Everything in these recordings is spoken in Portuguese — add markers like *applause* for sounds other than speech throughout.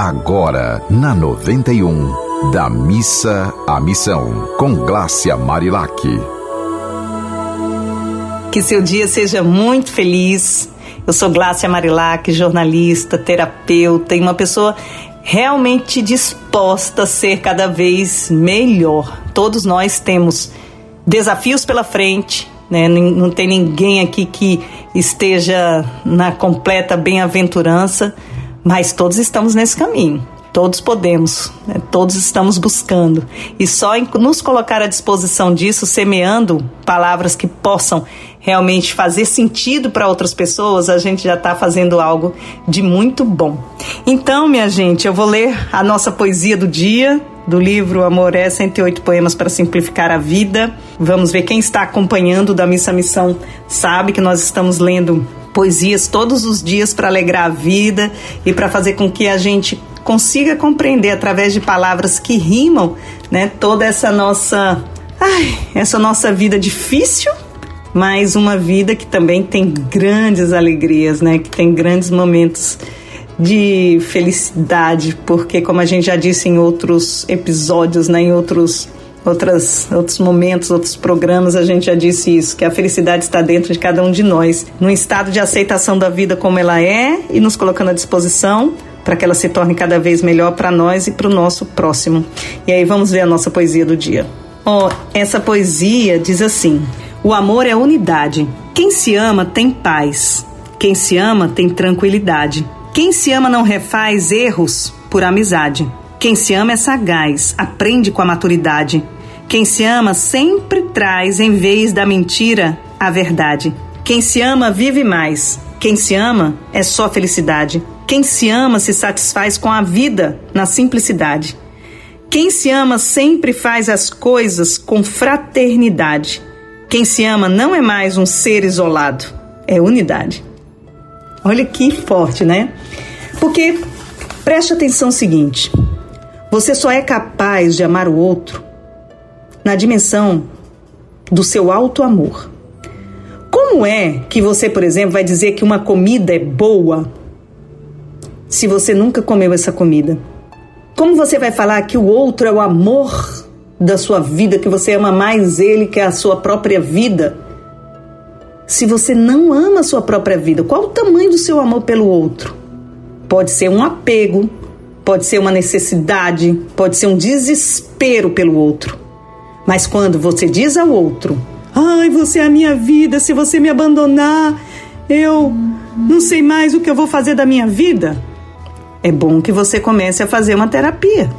Agora, na 91, da missa à missão, com Glácia Marilac. Que seu dia seja muito feliz. Eu sou Glácia Marilac, jornalista, terapeuta e uma pessoa realmente disposta a ser cada vez melhor. Todos nós temos desafios pela frente, né? Não tem ninguém aqui que esteja na completa bem-aventurança, mas todos estamos nesse caminho. Todos podemos, né? todos estamos buscando. E só em nos colocar à disposição disso, semeando palavras que possam realmente fazer sentido para outras pessoas, a gente já está fazendo algo de muito bom. Então, minha gente, eu vou ler a nossa poesia do dia, do livro Amor é 108 Poemas para Simplificar a Vida. Vamos ver quem está acompanhando da Missa Missão sabe que nós estamos lendo poesias todos os dias para alegrar a vida e para fazer com que a gente consiga compreender através de palavras que rimam, né, toda essa nossa, ai, essa nossa vida difícil, mas uma vida que também tem grandes alegrias, né, que tem grandes momentos de felicidade, porque como a gente já disse em outros episódios, né, em outros outras, outros momentos, outros programas, a gente já disse isso, que a felicidade está dentro de cada um de nós, num estado de aceitação da vida como ela é e nos colocando à disposição para que ela se torne cada vez melhor para nós e para o nosso próximo. E aí vamos ver a nossa poesia do dia. Oh, essa poesia diz assim: O amor é unidade. Quem se ama tem paz. Quem se ama tem tranquilidade. Quem se ama não refaz erros por amizade. Quem se ama é sagaz, aprende com a maturidade. Quem se ama sempre traz, em vez da mentira, a verdade. Quem se ama vive mais. Quem se ama é só felicidade. Quem se ama se satisfaz com a vida na simplicidade. Quem se ama sempre faz as coisas com fraternidade. Quem se ama não é mais um ser isolado, é unidade. Olha que forte, né? Porque preste atenção no seguinte: você só é capaz de amar o outro na dimensão do seu alto amor. Como é que você, por exemplo, vai dizer que uma comida é boa se você nunca comeu essa comida? Como você vai falar que o outro é o amor da sua vida, que você ama mais ele que a sua própria vida? Se você não ama a sua própria vida, qual o tamanho do seu amor pelo outro? Pode ser um apego, pode ser uma necessidade, pode ser um desespero pelo outro. Mas quando você diz ao outro: Ai, você é a minha vida, se você me abandonar, eu não sei mais o que eu vou fazer da minha vida. É bom que você comece a fazer uma terapia.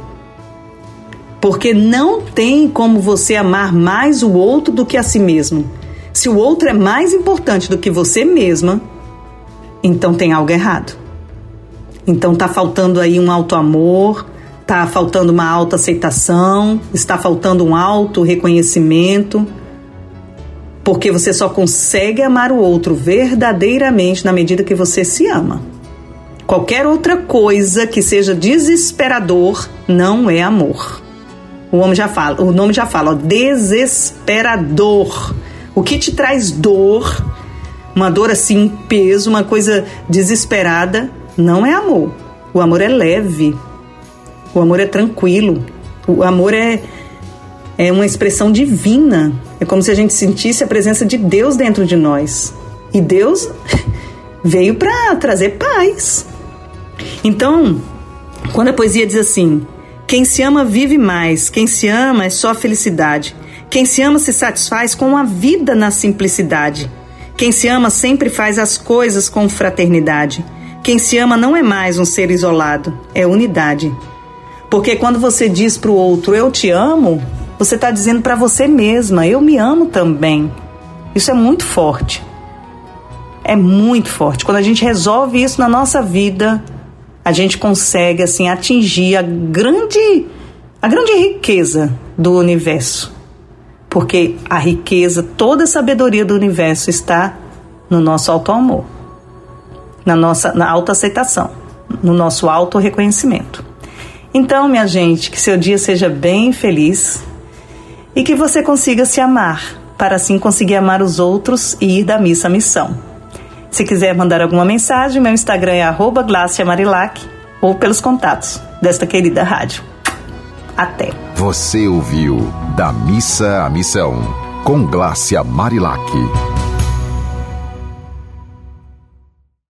Porque não tem como você amar mais o outro do que a si mesmo. Se o outro é mais importante do que você mesma, então tem algo errado. Então tá faltando aí um alto amor, tá faltando uma alta aceitação, está faltando um alto reconhecimento. Porque você só consegue amar o outro verdadeiramente na medida que você se ama. Qualquer outra coisa que seja desesperador não é amor. O homem já fala, o nome já fala, ó, desesperador. O que te traz dor, uma dor assim, peso, uma coisa desesperada, não é amor. O amor é leve. O amor é tranquilo. O amor é, é uma expressão divina. É como se a gente sentisse a presença de Deus dentro de nós. E Deus *laughs* veio para trazer paz. Então, quando a poesia diz assim: quem se ama vive mais, quem se ama é só felicidade. Quem se ama se satisfaz com a vida na simplicidade. Quem se ama sempre faz as coisas com fraternidade. Quem se ama não é mais um ser isolado, é unidade. Porque quando você diz para o outro eu te amo, você está dizendo para você mesma eu me amo também. Isso é muito forte. É muito forte. Quando a gente resolve isso na nossa vida, a gente consegue assim atingir a grande a grande riqueza do universo. Porque a riqueza, toda a sabedoria do universo está no nosso auto amor na nossa na autoaceitação, no nosso auto-reconhecimento. Então, minha gente, que seu dia seja bem feliz e que você consiga se amar, para assim conseguir amar os outros e ir da missa à missão. Se quiser mandar alguma mensagem, meu Instagram é @glaciamarilac ou pelos contatos desta querida rádio. Até. Você ouviu Da Missa à Missão, com Glácia Marilac.